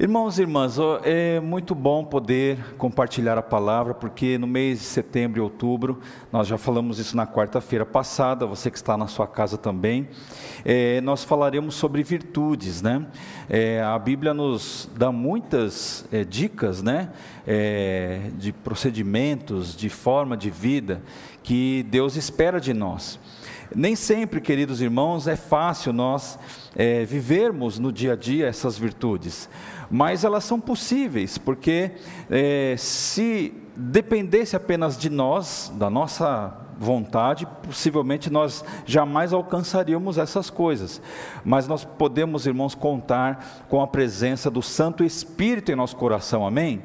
Irmãos e irmãs, é muito bom poder compartilhar a palavra, porque no mês de setembro e outubro, nós já falamos isso na quarta-feira passada, você que está na sua casa também, é, nós falaremos sobre virtudes, né? É, a Bíblia nos dá muitas é, dicas, né? É, de procedimentos, de forma de vida que Deus espera de nós. Nem sempre, queridos irmãos, é fácil nós é, vivermos no dia a dia essas virtudes mas elas são possíveis, porque é, se dependesse apenas de nós, da nossa vontade, possivelmente nós jamais alcançaríamos essas coisas. Mas nós podemos, irmãos, contar com a presença do Santo Espírito em nosso coração, amém?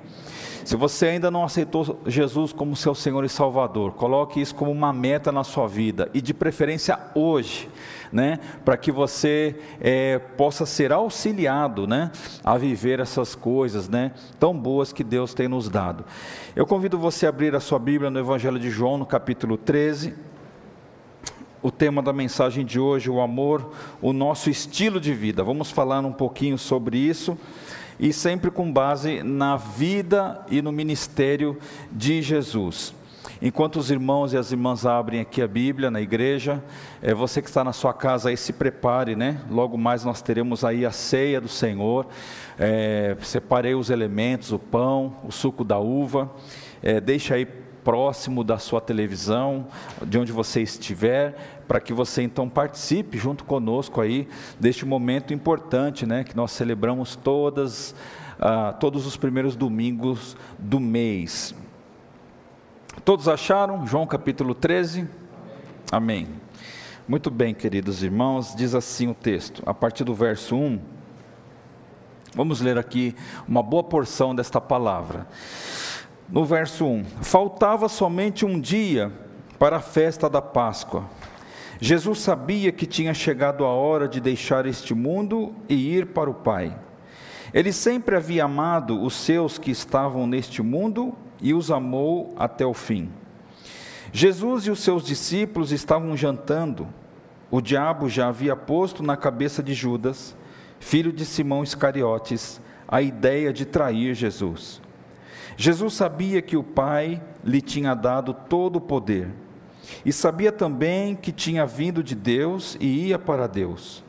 Se você ainda não aceitou Jesus como seu Senhor e Salvador, coloque isso como uma meta na sua vida e de preferência hoje, né, para que você é, possa ser auxiliado, né, a viver essas coisas, né, tão boas que Deus tem nos dado. Eu convido você a abrir a sua Bíblia no Evangelho de João, no capítulo 13. O tema da mensagem de hoje, o amor, o nosso estilo de vida. Vamos falar um pouquinho sobre isso e sempre com base na vida e no ministério de Jesus. Enquanto os irmãos e as irmãs abrem aqui a Bíblia na igreja, é, você que está na sua casa aí se prepare, né? Logo mais nós teremos aí a ceia do Senhor. É, separei os elementos, o pão, o suco da uva. É, deixa aí próximo da sua televisão, de onde você estiver, para que você então participe junto conosco aí deste momento importante, né, que nós celebramos todas, ah, todos os primeiros domingos do mês. Todos acharam? João capítulo 13? Amém. Muito bem, queridos irmãos, diz assim o texto, a partir do verso 1. Vamos ler aqui uma boa porção desta palavra no verso 1: Faltava somente um dia para a festa da Páscoa. Jesus sabia que tinha chegado a hora de deixar este mundo e ir para o Pai. Ele sempre havia amado os seus que estavam neste mundo e os amou até o fim. Jesus e os seus discípulos estavam jantando. O diabo já havia posto na cabeça de Judas, filho de Simão Iscariotes, a ideia de trair Jesus. Jesus sabia que o Pai lhe tinha dado todo o poder, e sabia também que tinha vindo de Deus e ia para Deus.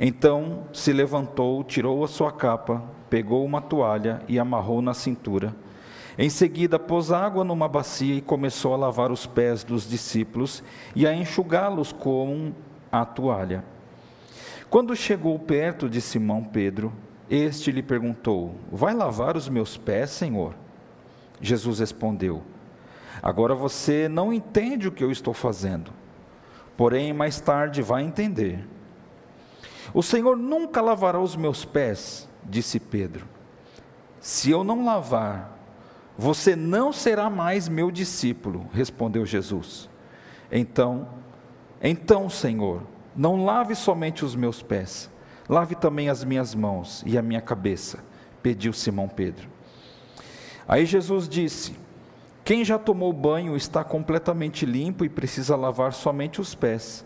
Então se levantou, tirou a sua capa, pegou uma toalha e amarrou na cintura. Em seguida, pôs água numa bacia e começou a lavar os pés dos discípulos e a enxugá-los com a toalha. Quando chegou perto de Simão Pedro, este lhe perguntou: Vai lavar os meus pés, Senhor? Jesus respondeu: Agora você não entende o que eu estou fazendo, porém mais tarde vai entender. O Senhor nunca lavará os meus pés, disse Pedro. Se eu não lavar, você não será mais meu discípulo, respondeu Jesus. Então, então, Senhor, não lave somente os meus pés, Lave também as minhas mãos e a minha cabeça, pediu Simão Pedro. Aí Jesus disse: Quem já tomou banho está completamente limpo e precisa lavar somente os pés.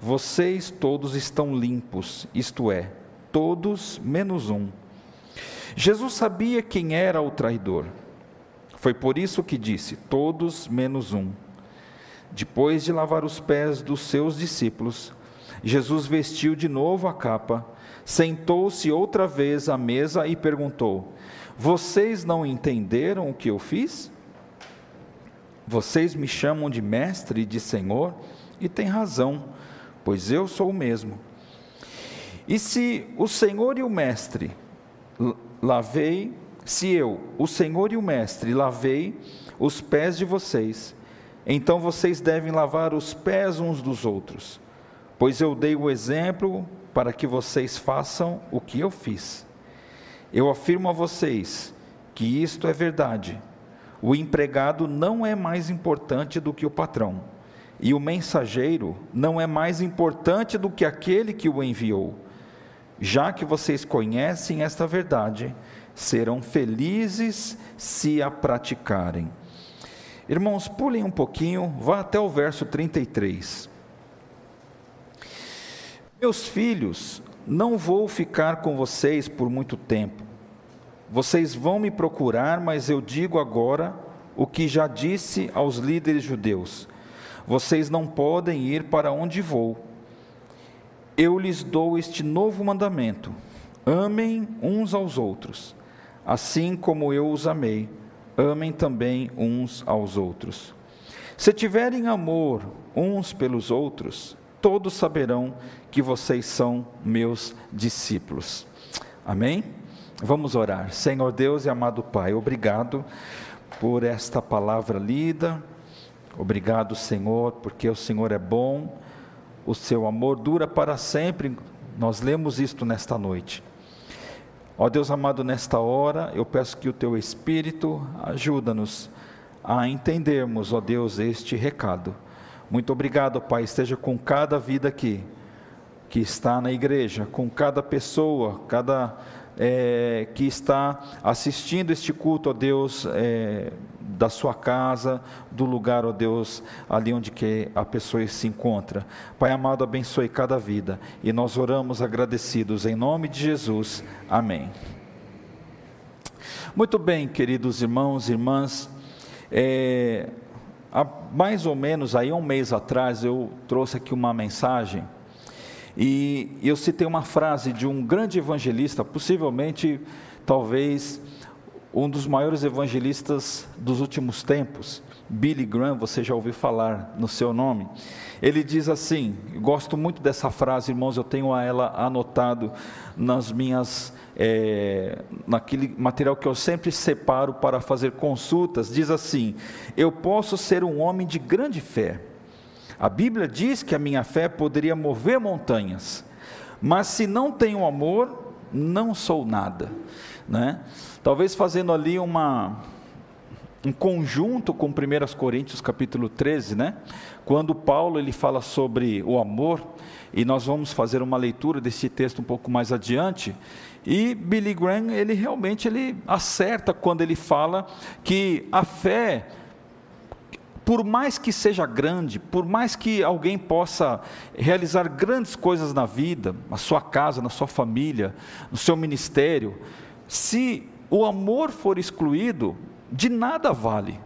Vocês todos estão limpos, isto é, todos menos um. Jesus sabia quem era o traidor. Foi por isso que disse: Todos menos um. Depois de lavar os pés dos seus discípulos, Jesus vestiu de novo a capa sentou-se outra vez à mesa e perguntou: Vocês não entenderam o que eu fiz? Vocês me chamam de mestre e de senhor, e têm razão, pois eu sou o mesmo. E se o senhor e o mestre lavei, se eu, o senhor e o mestre, lavei os pés de vocês, então vocês devem lavar os pés uns dos outros, pois eu dei o exemplo para que vocês façam o que eu fiz. Eu afirmo a vocês que isto é verdade. O empregado não é mais importante do que o patrão, e o mensageiro não é mais importante do que aquele que o enviou. Já que vocês conhecem esta verdade, serão felizes se a praticarem. Irmãos, pulem um pouquinho, vá até o verso 33. Meus filhos, não vou ficar com vocês por muito tempo. vocês vão me procurar, mas eu digo agora o que já disse aos líderes judeus: vocês não podem ir para onde vou. Eu lhes dou este novo mandamento: amem uns aos outros, assim como eu os amei, amem também uns aos outros. Se tiverem amor uns pelos outros, todos saberão que vocês são meus discípulos. Amém? Vamos orar. Senhor Deus e amado Pai, obrigado por esta palavra lida. Obrigado, Senhor, porque o Senhor é bom, o seu amor dura para sempre. Nós lemos isto nesta noite. Ó Deus amado, nesta hora, eu peço que o teu Espírito ajuda-nos a entendermos, ó Deus, este recado. Muito obrigado, Pai, esteja com cada vida aqui, que está na igreja, com cada pessoa, cada é, que está assistindo este culto, ó Deus, é, da sua casa, do lugar, ó Deus, ali onde que a pessoa se encontra. Pai amado, abençoe cada vida e nós oramos agradecidos em nome de Jesus. Amém. Muito bem, queridos irmãos e irmãs, é, há mais ou menos aí um mês atrás eu trouxe aqui uma mensagem e eu citei uma frase de um grande evangelista, possivelmente, talvez, um dos maiores evangelistas dos últimos tempos, Billy Graham, você já ouviu falar no seu nome. Ele diz assim: gosto muito dessa frase, irmãos, eu tenho ela anotado nas minhas, é, naquele material que eu sempre separo para fazer consultas. Diz assim: Eu posso ser um homem de grande fé a Bíblia diz que a minha fé poderia mover montanhas, mas se não tenho amor, não sou nada, né? Talvez fazendo ali uma um conjunto com 1 Coríntios capítulo 13, né? Quando Paulo ele fala sobre o amor, e nós vamos fazer uma leitura desse texto um pouco mais adiante, e Billy Graham, ele realmente ele acerta quando ele fala que a fé por mais que seja grande, por mais que alguém possa realizar grandes coisas na vida, na sua casa, na sua família, no seu ministério, se o amor for excluído, de nada vale,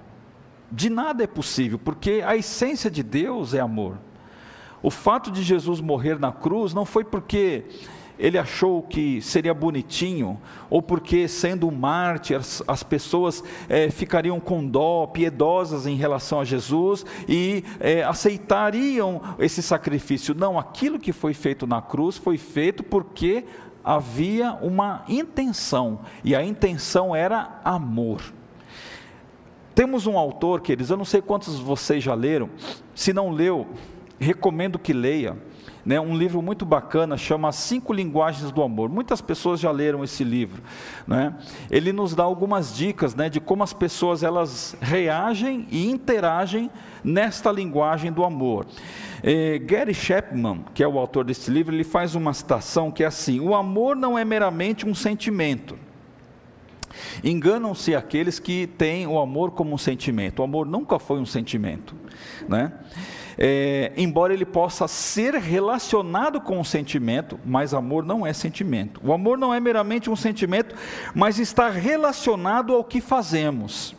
de nada é possível, porque a essência de Deus é amor. O fato de Jesus morrer na cruz não foi porque ele achou que seria bonitinho, ou porque, sendo um mártir, as, as pessoas é, ficariam com dó, piedosas em relação a Jesus e é, aceitariam esse sacrifício. Não, aquilo que foi feito na cruz foi feito porque havia uma intenção, e a intenção era amor. Temos um autor, queridos, eu não sei quantos vocês já leram, se não leu, recomendo que leia né, um livro muito bacana, chama Cinco Linguagens do Amor. Muitas pessoas já leram esse livro. Né? Ele nos dá algumas dicas né, de como as pessoas elas reagem e interagem nesta linguagem do amor. É, Gary Chapman, que é o autor desse livro, ele faz uma citação que é assim: o amor não é meramente um sentimento. Enganam-se aqueles que têm o amor como um sentimento. O amor nunca foi um sentimento, né? É, embora ele possa ser relacionado com o sentimento, mas amor não é sentimento. O amor não é meramente um sentimento, mas está relacionado ao que fazemos.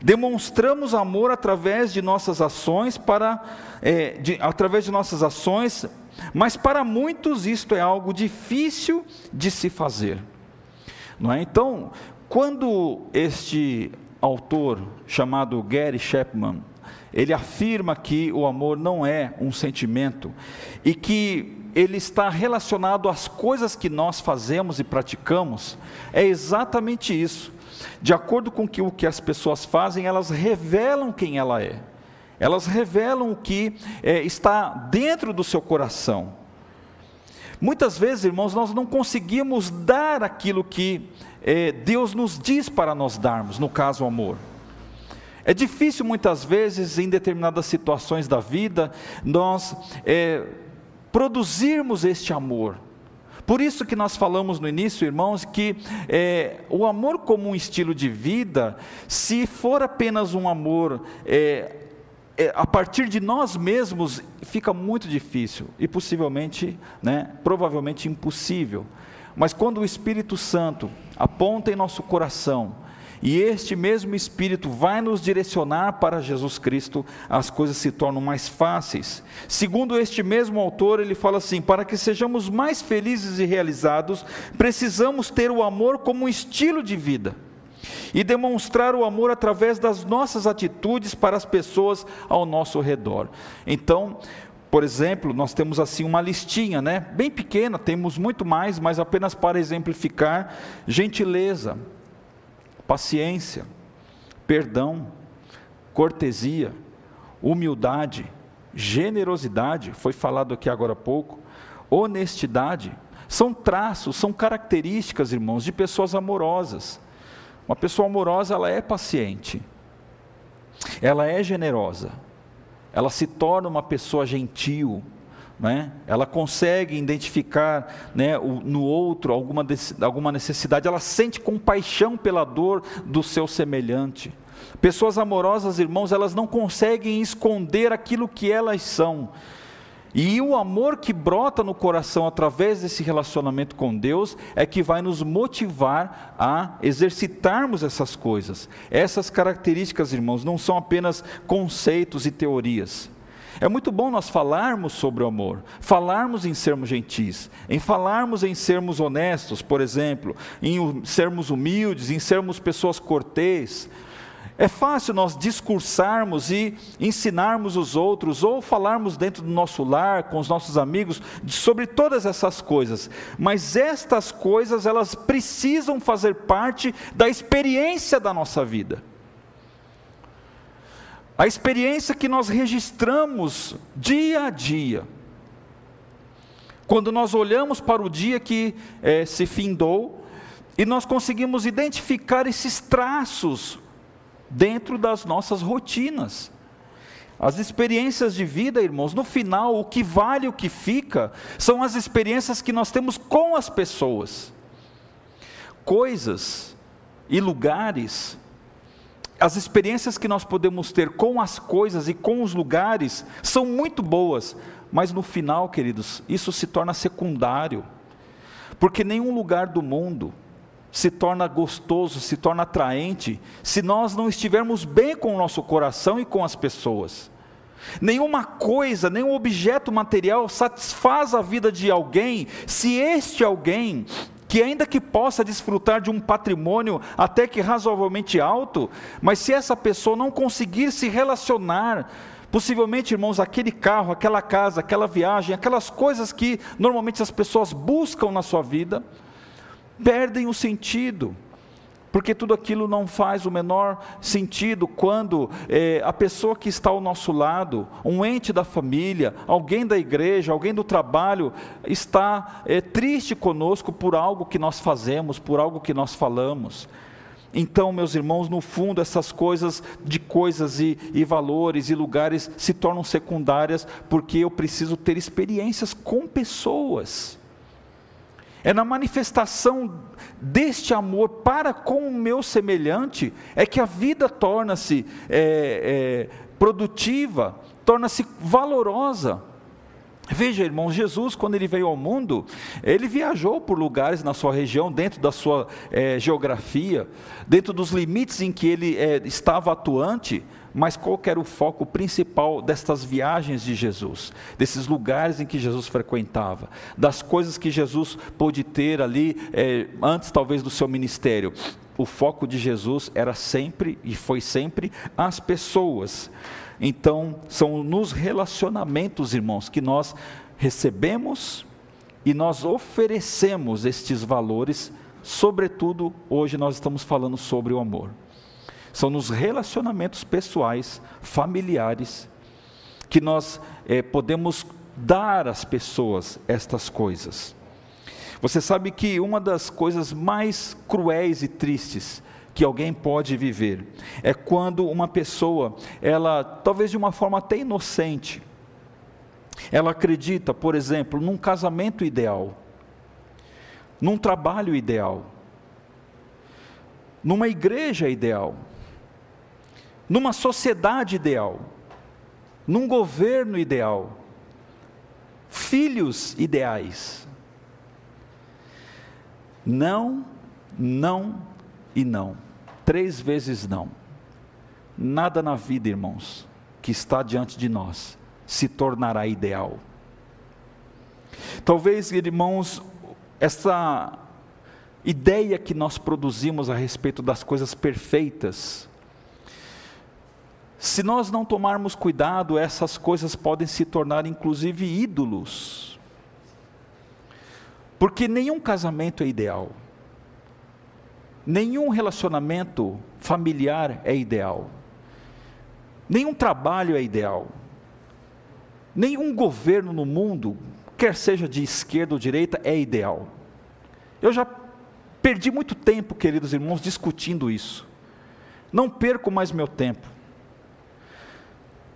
Demonstramos amor através de nossas ações para, é, de, através de nossas ações, mas para muitos isto é algo difícil de se fazer. Não é? Então, quando este autor chamado Gary Chapman ele afirma que o amor não é um sentimento e que ele está relacionado às coisas que nós fazemos e praticamos, é exatamente isso. De acordo com que, o que as pessoas fazem, elas revelam quem ela é, elas revelam o que é, está dentro do seu coração. Muitas vezes, irmãos, nós não conseguimos dar aquilo que é, Deus nos diz para nós darmos, no caso, o amor. É difícil muitas vezes, em determinadas situações da vida, nós é, produzirmos este amor. Por isso que nós falamos no início, irmãos, que é, o amor como um estilo de vida, se for apenas um amor é, é, a partir de nós mesmos, fica muito difícil e possivelmente, né, provavelmente impossível. Mas quando o Espírito Santo aponta em nosso coração, e este mesmo Espírito vai nos direcionar para Jesus Cristo, as coisas se tornam mais fáceis. Segundo este mesmo autor, ele fala assim: para que sejamos mais felizes e realizados, precisamos ter o amor como um estilo de vida e demonstrar o amor através das nossas atitudes para as pessoas ao nosso redor. Então, por exemplo, nós temos assim uma listinha, né? Bem pequena, temos muito mais, mas apenas para exemplificar: gentileza, paciência, perdão, cortesia, humildade, generosidade, foi falado aqui agora há pouco, honestidade, são traços, são características, irmãos, de pessoas amorosas. Uma pessoa amorosa, ela é paciente, ela é generosa, ela se torna uma pessoa gentil, né? ela consegue identificar né, o, no outro alguma, alguma necessidade, ela sente compaixão pela dor do seu semelhante. Pessoas amorosas, irmãos, elas não conseguem esconder aquilo que elas são, e o amor que brota no coração através desse relacionamento com Deus é que vai nos motivar a exercitarmos essas coisas. Essas características, irmãos, não são apenas conceitos e teorias. É muito bom nós falarmos sobre o amor, falarmos em sermos gentis, em falarmos em sermos honestos, por exemplo, em sermos humildes, em sermos pessoas cortês, é fácil nós discursarmos e ensinarmos os outros, ou falarmos dentro do nosso lar, com os nossos amigos, sobre todas essas coisas, mas estas coisas, elas precisam fazer parte da experiência da nossa vida. A experiência que nós registramos dia a dia. Quando nós olhamos para o dia que é, se findou, e nós conseguimos identificar esses traços dentro das nossas rotinas. As experiências de vida, irmãos, no final, o que vale, o que fica, são as experiências que nós temos com as pessoas. Coisas e lugares, as experiências que nós podemos ter com as coisas e com os lugares são muito boas, mas no final, queridos, isso se torna secundário, porque nenhum lugar do mundo, se torna gostoso, se torna atraente, se nós não estivermos bem com o nosso coração e com as pessoas. Nenhuma coisa, nenhum objeto material satisfaz a vida de alguém se este alguém, que ainda que possa desfrutar de um patrimônio até que razoavelmente alto, mas se essa pessoa não conseguir se relacionar, possivelmente, irmãos, aquele carro, aquela casa, aquela viagem, aquelas coisas que normalmente as pessoas buscam na sua vida, perdem o sentido, porque tudo aquilo não faz o menor sentido quando é, a pessoa que está ao nosso lado, um ente da família, alguém da igreja, alguém do trabalho, está é, triste conosco por algo que nós fazemos, por algo que nós falamos. Então, meus irmãos, no fundo, essas coisas de coisas e, e, valores e lugares se tornam secundárias, porque eu preciso ter experiências com pessoas. É na manifestação deste amor para com o meu semelhante, é que a vida torna-se é, é, produtiva, torna-se valorosa. Veja, irmão, Jesus, quando ele veio ao mundo, ele viajou por lugares na sua região, dentro da sua é, geografia, dentro dos limites em que ele é, estava atuante, mas qual era o foco principal destas viagens de Jesus, desses lugares em que Jesus frequentava, das coisas que Jesus pôde ter ali é, antes talvez do seu ministério? O foco de Jesus era sempre e foi sempre as pessoas. Então, são nos relacionamentos, irmãos, que nós recebemos e nós oferecemos estes valores, sobretudo hoje nós estamos falando sobre o amor. São nos relacionamentos pessoais, familiares, que nós é, podemos dar às pessoas estas coisas. Você sabe que uma das coisas mais cruéis e tristes que alguém pode viver é quando uma pessoa, ela, talvez de uma forma até inocente, ela acredita, por exemplo, num casamento ideal, num trabalho ideal, numa igreja ideal, numa sociedade ideal, num governo ideal, filhos ideais. Não não e não. Três vezes não. Nada na vida, irmãos, que está diante de nós se tornará ideal. Talvez, irmãos, essa ideia que nós produzimos a respeito das coisas perfeitas, se nós não tomarmos cuidado, essas coisas podem se tornar inclusive ídolos. Porque nenhum casamento é ideal. Nenhum relacionamento familiar é ideal. Nenhum trabalho é ideal. Nenhum governo no mundo, quer seja de esquerda ou direita, é ideal. Eu já perdi muito tempo, queridos irmãos, discutindo isso. Não perco mais meu tempo.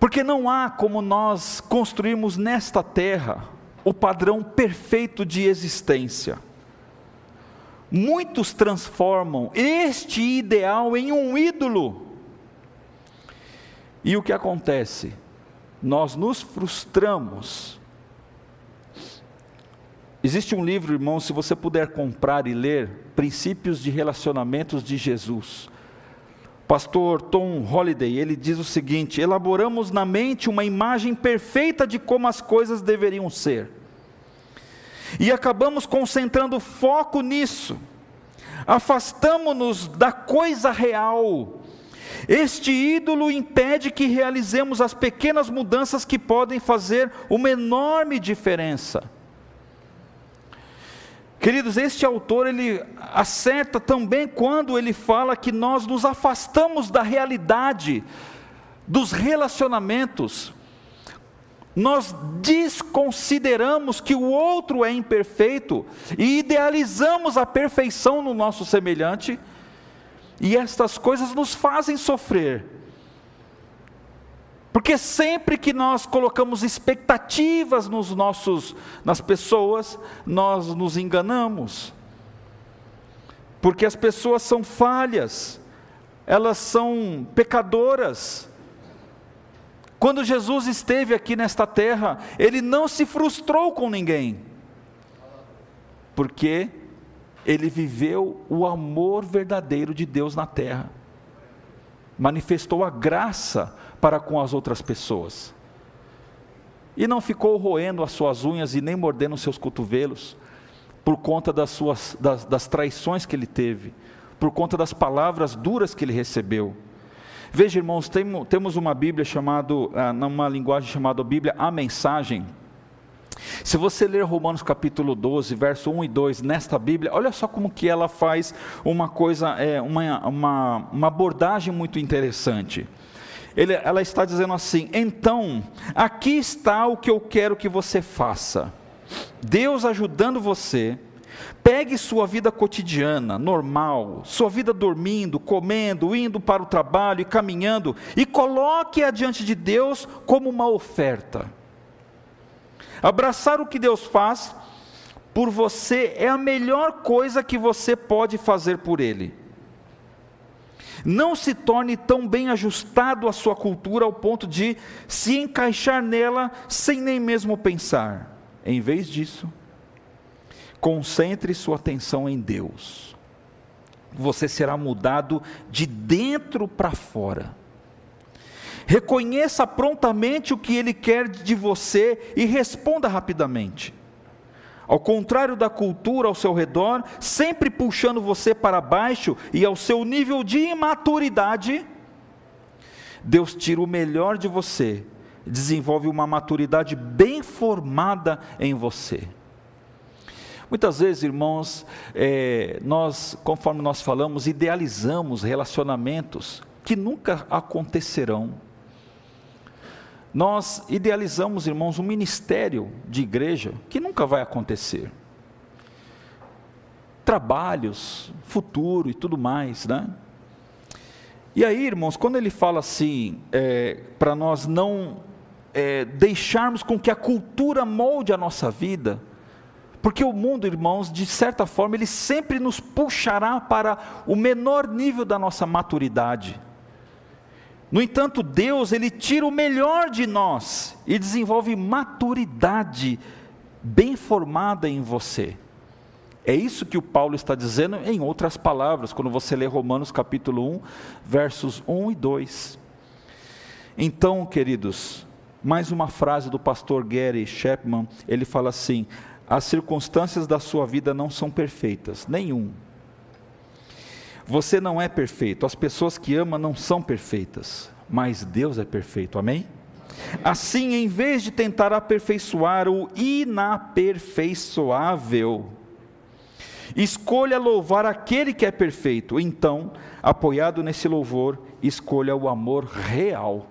Porque não há como nós construirmos nesta terra o padrão perfeito de existência. Muitos transformam este ideal em um ídolo. E o que acontece? Nós nos frustramos. Existe um livro, irmão, se você puder comprar e ler, Princípios de Relacionamentos de Jesus. Pastor Tom Holliday, ele diz o seguinte: elaboramos na mente uma imagem perfeita de como as coisas deveriam ser. E acabamos concentrando foco nisso. Afastamos-nos da coisa real. Este ídolo impede que realizemos as pequenas mudanças que podem fazer uma enorme diferença. Queridos, este autor ele acerta também quando ele fala que nós nos afastamos da realidade dos relacionamentos. Nós desconsideramos que o outro é imperfeito e idealizamos a perfeição no nosso semelhante, e estas coisas nos fazem sofrer. Porque sempre que nós colocamos expectativas nos nossos, nas pessoas, nós nos enganamos. Porque as pessoas são falhas, elas são pecadoras. Quando Jesus esteve aqui nesta terra, ele não se frustrou com ninguém, porque ele viveu o amor verdadeiro de Deus na terra, manifestou a graça para com as outras pessoas. E não ficou roendo as suas unhas e nem mordendo os seus cotovelos, por conta das, suas, das, das traições que ele teve, por conta das palavras duras que ele recebeu. Veja, irmãos, tem, temos uma Bíblia chamada, ah, numa linguagem chamada Bíblia, a mensagem. Se você ler Romanos capítulo 12, verso 1 e 2 nesta Bíblia, olha só como que ela faz uma coisa, é, uma, uma, uma abordagem muito interessante ele, ela está dizendo assim: então, aqui está o que eu quero que você faça. Deus ajudando você, pegue sua vida cotidiana, normal, sua vida dormindo, comendo, indo para o trabalho e caminhando, e coloque-a diante de Deus como uma oferta. Abraçar o que Deus faz por você é a melhor coisa que você pode fazer por Ele. Não se torne tão bem ajustado à sua cultura ao ponto de se encaixar nela sem nem mesmo pensar. Em vez disso, concentre sua atenção em Deus. Você será mudado de dentro para fora. Reconheça prontamente o que Ele quer de você e responda rapidamente. Ao contrário da cultura ao seu redor, sempre puxando você para baixo e ao seu nível de imaturidade, Deus tira o melhor de você, desenvolve uma maturidade bem formada em você. Muitas vezes, irmãos, é, nós, conforme nós falamos, idealizamos relacionamentos que nunca acontecerão nós idealizamos, irmãos, um ministério de igreja que nunca vai acontecer. Trabalhos, futuro e tudo mais, né? E aí, irmãos, quando ele fala assim, é, para nós não é, deixarmos com que a cultura molde a nossa vida, porque o mundo, irmãos, de certa forma, ele sempre nos puxará para o menor nível da nossa maturidade. No entanto, Deus, ele tira o melhor de nós e desenvolve maturidade bem formada em você. É isso que o Paulo está dizendo em outras palavras, quando você lê Romanos capítulo 1, versos 1 e 2. Então, queridos, mais uma frase do pastor Gary Chapman, ele fala assim: as circunstâncias da sua vida não são perfeitas, nenhum. Você não é perfeito, as pessoas que ama não são perfeitas, mas Deus é perfeito, amém? Assim, em vez de tentar aperfeiçoar o inaperfeiçoável, escolha louvar aquele que é perfeito. Então, apoiado nesse louvor, escolha o amor real.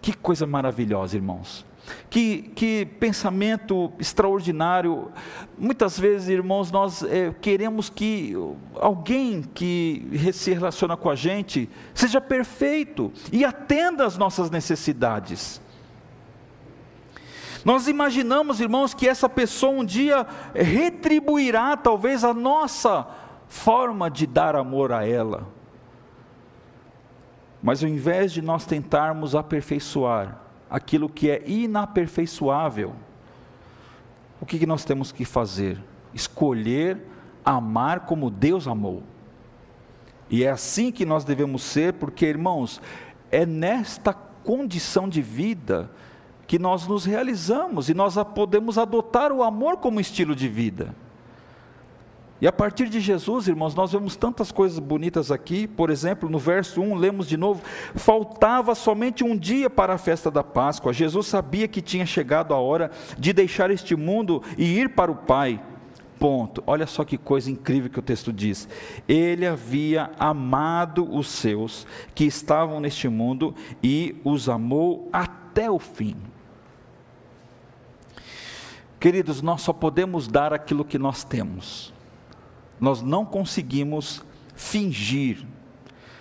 Que coisa maravilhosa, irmãos. Que, que pensamento extraordinário. Muitas vezes, irmãos, nós é, queremos que alguém que se relaciona com a gente seja perfeito e atenda às nossas necessidades. Nós imaginamos, irmãos, que essa pessoa um dia retribuirá talvez a nossa forma de dar amor a ela. Mas ao invés de nós tentarmos aperfeiçoar, aquilo que é inaperfeiçoável. O que, nós temos que fazer? Escolher amar como Deus amou. E é assim que nós devemos ser, porque, irmãos, é nesta condição de vida que nós nos realizamos e nós podemos adotar o amor como estilo de vida. E a partir de Jesus, irmãos, nós vemos tantas coisas bonitas aqui. Por exemplo, no verso 1, lemos de novo: faltava somente um dia para a festa da Páscoa. Jesus sabia que tinha chegado a hora de deixar este mundo e ir para o Pai. Ponto. Olha só que coisa incrível que o texto diz. Ele havia amado os seus que estavam neste mundo e os amou até o fim. Queridos, nós só podemos dar aquilo que nós temos nós não conseguimos fingir.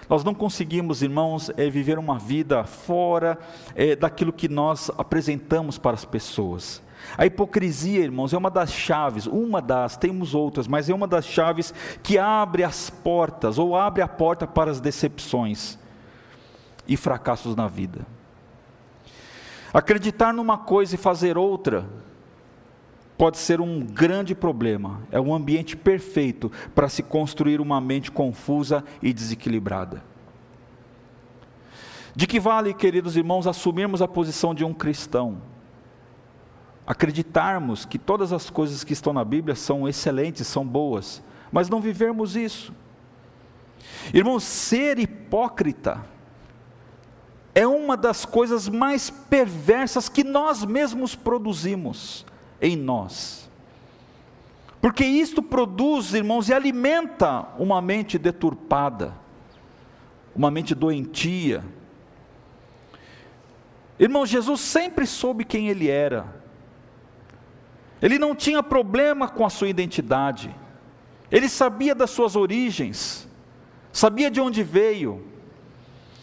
Nós não conseguimos, irmãos, é, viver uma vida fora é, daquilo que nós apresentamos para as pessoas. A hipocrisia, irmãos, é uma das chaves, uma das, temos outras, mas é uma das chaves que abre as portas, ou abre a porta para as decepções e fracassos na vida. Acreditar numa coisa e fazer outra, pode ser um grande problema. É um ambiente perfeito para se construir uma mente confusa e desequilibrada. De que vale, queridos irmãos, assumirmos a posição de um cristão? Acreditarmos que todas as coisas que estão na Bíblia são excelentes, são boas, mas não vivermos isso. Irmãos, ser hipócrita é uma das coisas mais perversas que nós mesmos produzimos em nós. Porque isto produz, irmãos, e alimenta uma mente deturpada, uma mente doentia. Irmão, Jesus sempre soube quem ele era. Ele não tinha problema com a sua identidade. Ele sabia das suas origens, sabia de onde veio,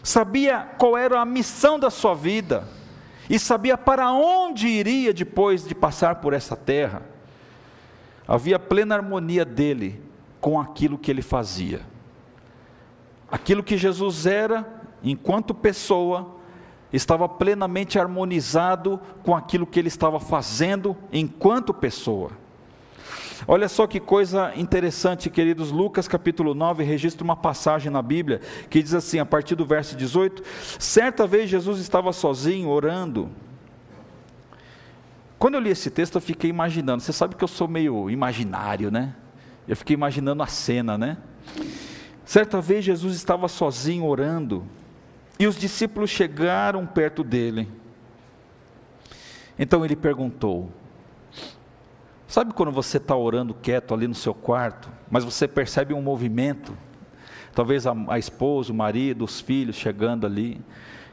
sabia qual era a missão da sua vida e sabia para onde iria depois de passar por essa terra. Havia plena harmonia dele com aquilo que ele fazia. Aquilo que Jesus era, enquanto pessoa, estava plenamente harmonizado com aquilo que ele estava fazendo enquanto pessoa. Olha só que coisa interessante, queridos. Lucas capítulo 9 registra uma passagem na Bíblia que diz assim, a partir do verso 18: Certa vez Jesus estava sozinho orando. Quando eu li esse texto, eu fiquei imaginando. Você sabe que eu sou meio imaginário, né? Eu fiquei imaginando a cena, né? Certa vez Jesus estava sozinho orando e os discípulos chegaram perto dele. Então ele perguntou: Sabe quando você está orando quieto ali no seu quarto, mas você percebe um movimento? Talvez a, a esposa, o marido, os filhos chegando ali.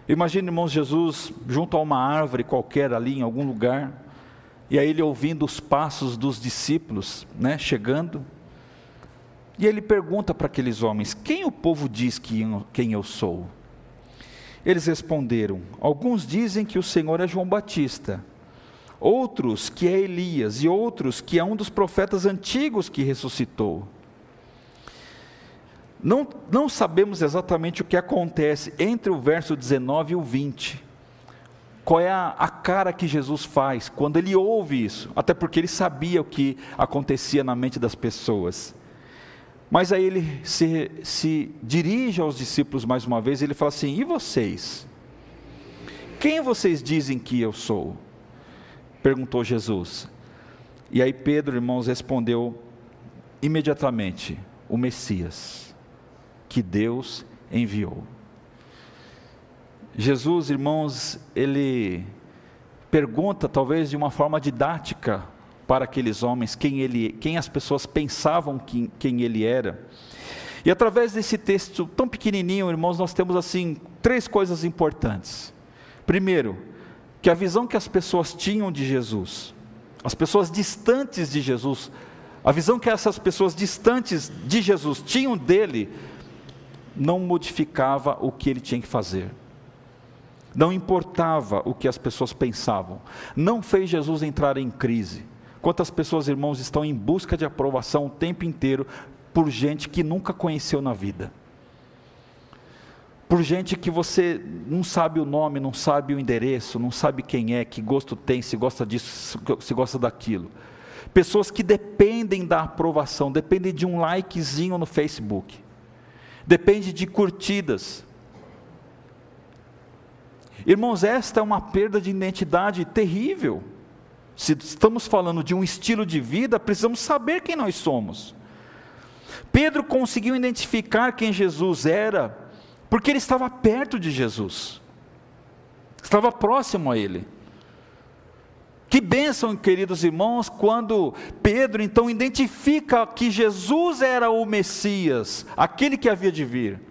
Imagine, irmãos, Jesus junto a uma árvore qualquer ali em algum lugar, e aí ele ouvindo os passos dos discípulos, né, chegando. E ele pergunta para aqueles homens: Quem o povo diz que quem eu sou? Eles responderam: Alguns dizem que o Senhor é João Batista outros que é Elias e outros que é um dos profetas antigos que ressuscitou. Não, não sabemos exatamente o que acontece entre o verso 19 e o 20, qual é a, a, cara que Jesus faz quando ele ouve isso, até porque ele sabia o que acontecia na mente das pessoas. Mas aí ele se, se dirige aos discípulos mais uma vez e ele fala assim: E vocês? Quem vocês dizem que eu sou? Perguntou Jesus. E aí Pedro, irmãos, respondeu imediatamente: O Messias, que Deus enviou. Jesus, irmãos, ele pergunta, talvez de uma forma didática, para aqueles homens quem, ele, quem as pessoas pensavam que, quem ele era. E através desse texto tão pequenininho, irmãos, nós temos assim três coisas importantes. Primeiro, que a visão que as pessoas tinham de Jesus, as pessoas distantes de Jesus, a visão que essas pessoas distantes de Jesus tinham dele, não modificava o que ele tinha que fazer. Não importava o que as pessoas pensavam. Não fez Jesus entrar em crise. Quantas pessoas, irmãos, estão em busca de aprovação o tempo inteiro por gente que nunca conheceu na vida? Por gente que você não sabe o nome, não sabe o endereço, não sabe quem é, que gosto tem, se gosta disso, se gosta daquilo. Pessoas que dependem da aprovação, dependem de um likezinho no Facebook, depende de curtidas, Irmãos, esta é uma perda de identidade terrível. Se estamos falando de um estilo de vida, precisamos saber quem nós somos. Pedro conseguiu identificar quem Jesus era, porque ele estava perto de Jesus, estava próximo a ele. Que bênção, queridos irmãos, quando Pedro então identifica que Jesus era o Messias, aquele que havia de vir.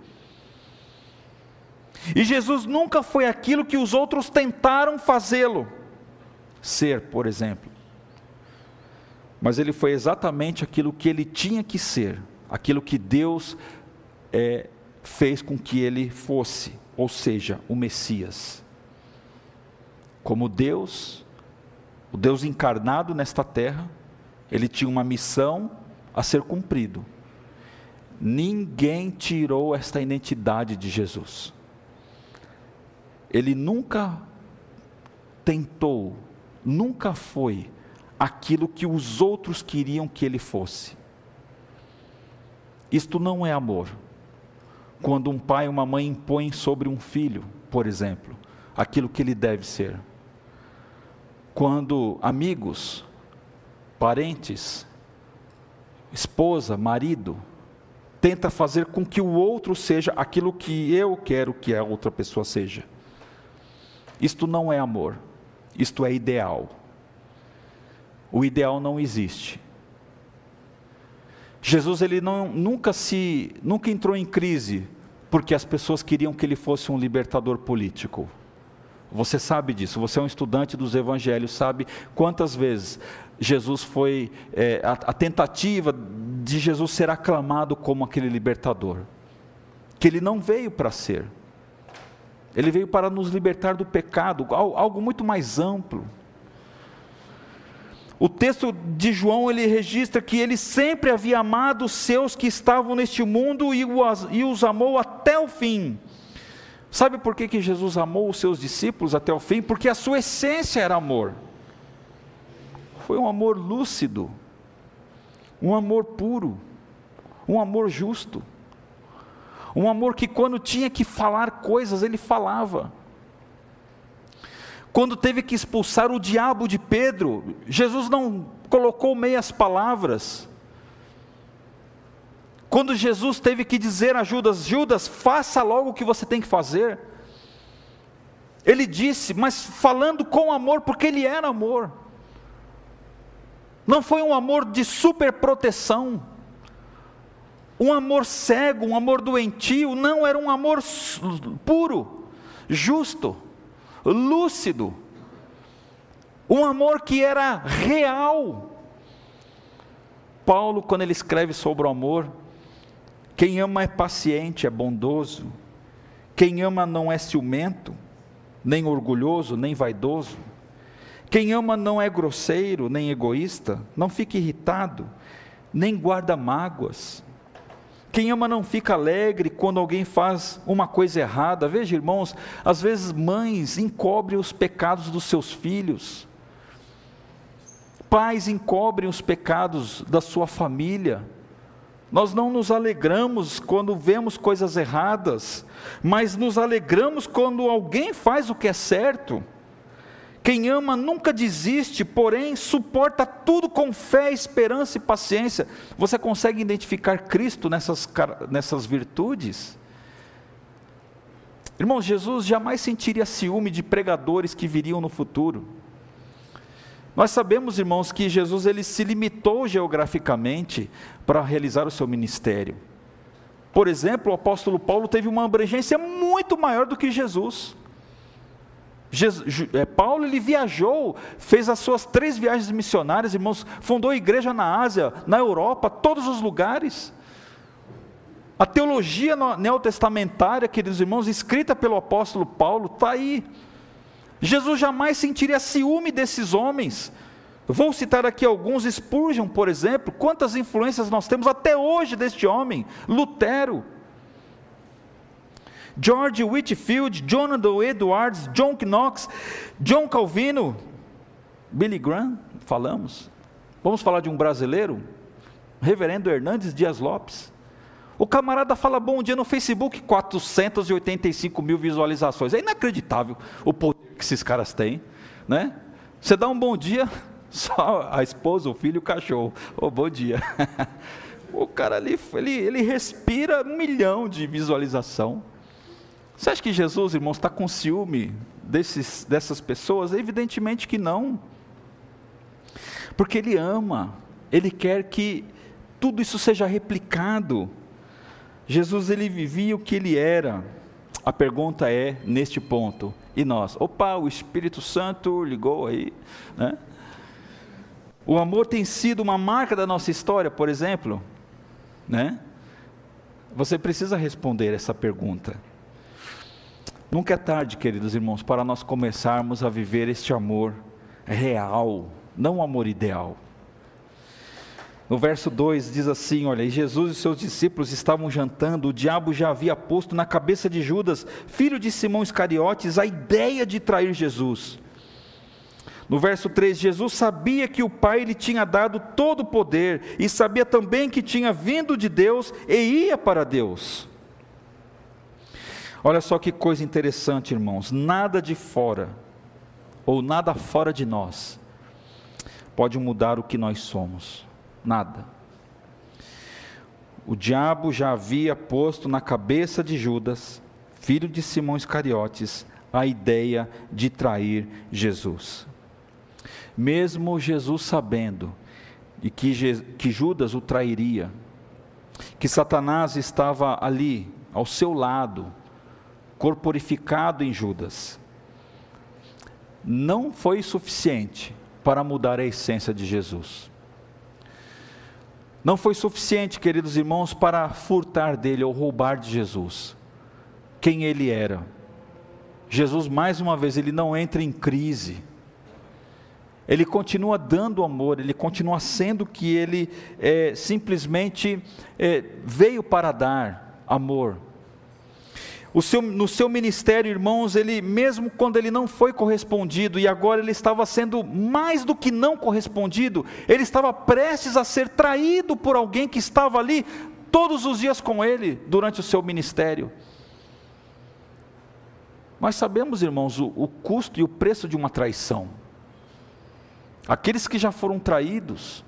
E Jesus nunca foi aquilo que os outros tentaram fazê-lo ser, por exemplo. Mas ele foi exatamente aquilo que ele tinha que ser, aquilo que Deus é, fez com que ele fosse, ou seja, o Messias. Como Deus, o Deus encarnado nesta terra, ele tinha uma missão a ser cumprido. Ninguém tirou esta identidade de Jesus ele nunca tentou, nunca foi aquilo que os outros queriam que ele fosse. Isto não é amor. Quando um pai ou uma mãe impõe sobre um filho, por exemplo, aquilo que ele deve ser. Quando amigos, parentes, esposa, marido, tenta fazer com que o outro seja aquilo que eu quero que a outra pessoa seja. Isto não é amor, isto é ideal. O ideal não existe. Jesus ele não, nunca se nunca entrou em crise porque as pessoas queriam que ele fosse um libertador político. Você sabe disso, você é um estudante dos evangelhos, sabe quantas vezes Jesus foi, é, a, a tentativa de Jesus ser aclamado como aquele libertador, que ele não veio para ser. Ele veio para nos libertar do pecado, algo muito mais amplo. O texto de João ele registra que ele sempre havia amado os seus que estavam neste mundo e os, amou até o fim. Sabe por que, que Jesus amou os seus discípulos até o fim? Porque a sua essência era amor. Foi um amor lúcido, um amor puro, um amor justo. Um amor que, quando tinha que falar coisas, ele falava. Quando teve que expulsar o diabo de Pedro, Jesus não colocou meias palavras. Quando Jesus teve que dizer a Judas: Judas, faça logo o que você tem que fazer. Ele disse, mas falando com amor, porque ele era amor. Não foi um amor de superproteção um amor cego, um amor doentio, não, era um amor puro, justo, lúcido, um amor que era real. Paulo, quando ele escreve sobre o amor, quem ama é paciente, é bondoso, quem ama não é ciumento, nem orgulhoso, nem vaidoso, quem ama não é grosseiro, nem egoísta, não fica irritado, nem guarda mágoas Quem ama não fica alegre quando alguém faz uma coisa errada. Veja, irmãos, às vezes mães encobrem os pecados dos seus filhos, pais encobrem os pecados da sua família. Nós não nos alegramos quando vemos coisas erradas, mas nos alegramos quando alguém faz o que é certo. Quem ama nunca desiste, porém suporta tudo com fé, esperança e paciência. Você consegue identificar Cristo nessas, nessas virtudes? Irmãos, Jesus jamais sentiria ciúme de pregadores que viriam no futuro. Nós sabemos, irmãos, que Jesus ele se limitou geograficamente para realizar o seu ministério. Por exemplo, o apóstolo Paulo teve uma abrangência muito maior do que Jesus. É, Paulo ele viajou, fez as suas três viagens missionárias, irmãos, fundou igreja na Ásia, na Europa, todos os lugares. A teologia neotestamentária, queridos irmãos, escrita pelo apóstolo Paulo, está aí. Jesus jamais sentiria ciúme desses homens. Vou citar aqui alguns, Spurgeon, por exemplo, quantas influências nós temos até hoje deste homem, Lutero. George Whitfield, Jonathan Edwards, John Knox, John Calvino, Billy Graham, falamos. Vamos falar de um brasileiro? Reverendo Hernandes Dias Lopes. O camarada fala bom dia no Facebook, 485 mil visualizações. É inacreditável o poder que esses caras têm, né? Você dá um bom dia, só a esposa, o filho o cachorro. Oh, bom dia. o cara ali, ele, ele respira um milhão de visualização. Você acha que Jesus, irmãos, está com ciúme desses, dessas pessoas? Evidentemente que não. Porque Ele ama, Ele quer que tudo isso seja replicado. Jesus, Ele vivia o que Ele era. A pergunta é, neste ponto, e nós? Opa, o Espírito Santo ligou aí, né? O amor tem sido uma marca da nossa história, por exemplo, né? Você precisa responder essa pergunta. Nunca é tarde, queridos irmãos, para nós começarmos a viver este amor real, não o amor ideal. No verso 2 diz assim: Olha, e Jesus e seus discípulos estavam jantando, o diabo já havia posto na cabeça de Judas, filho de Simão Iscariotes, a ideia de trair Jesus. No verso 3, Jesus sabia que o Pai lhe tinha dado todo o poder e sabia também que tinha vindo de Deus e ia para Deus. Olha só que coisa interessante, irmãos. Nada de fora, ou nada fora de nós, pode mudar o que nós somos. Nada. O diabo já havia posto na cabeça de Judas, filho de Simão Iscariotes, a ideia de trair Jesus. Mesmo Jesus sabendo e que, que Judas o trairia, que Satanás estava ali, ao seu lado, corporificado em Judas, não foi suficiente para mudar a essência de Jesus. Não foi suficiente, queridos irmãos, para furtar dele ou roubar de Jesus quem ele era. Jesus, mais uma vez, ele não entra em crise. Ele continua dando amor, ele continua sendo que ele é, simplesmente é, veio para dar amor, seu, no seu ministério, irmãos, ele mesmo quando ele não foi correspondido e agora ele estava sendo mais do que não correspondido, ele estava prestes a ser traído por alguém que estava ali todos os dias com ele durante o seu ministério. Nós sabemos, irmãos, o, o custo e o preço de uma traição. Aqueles que já foram traídos,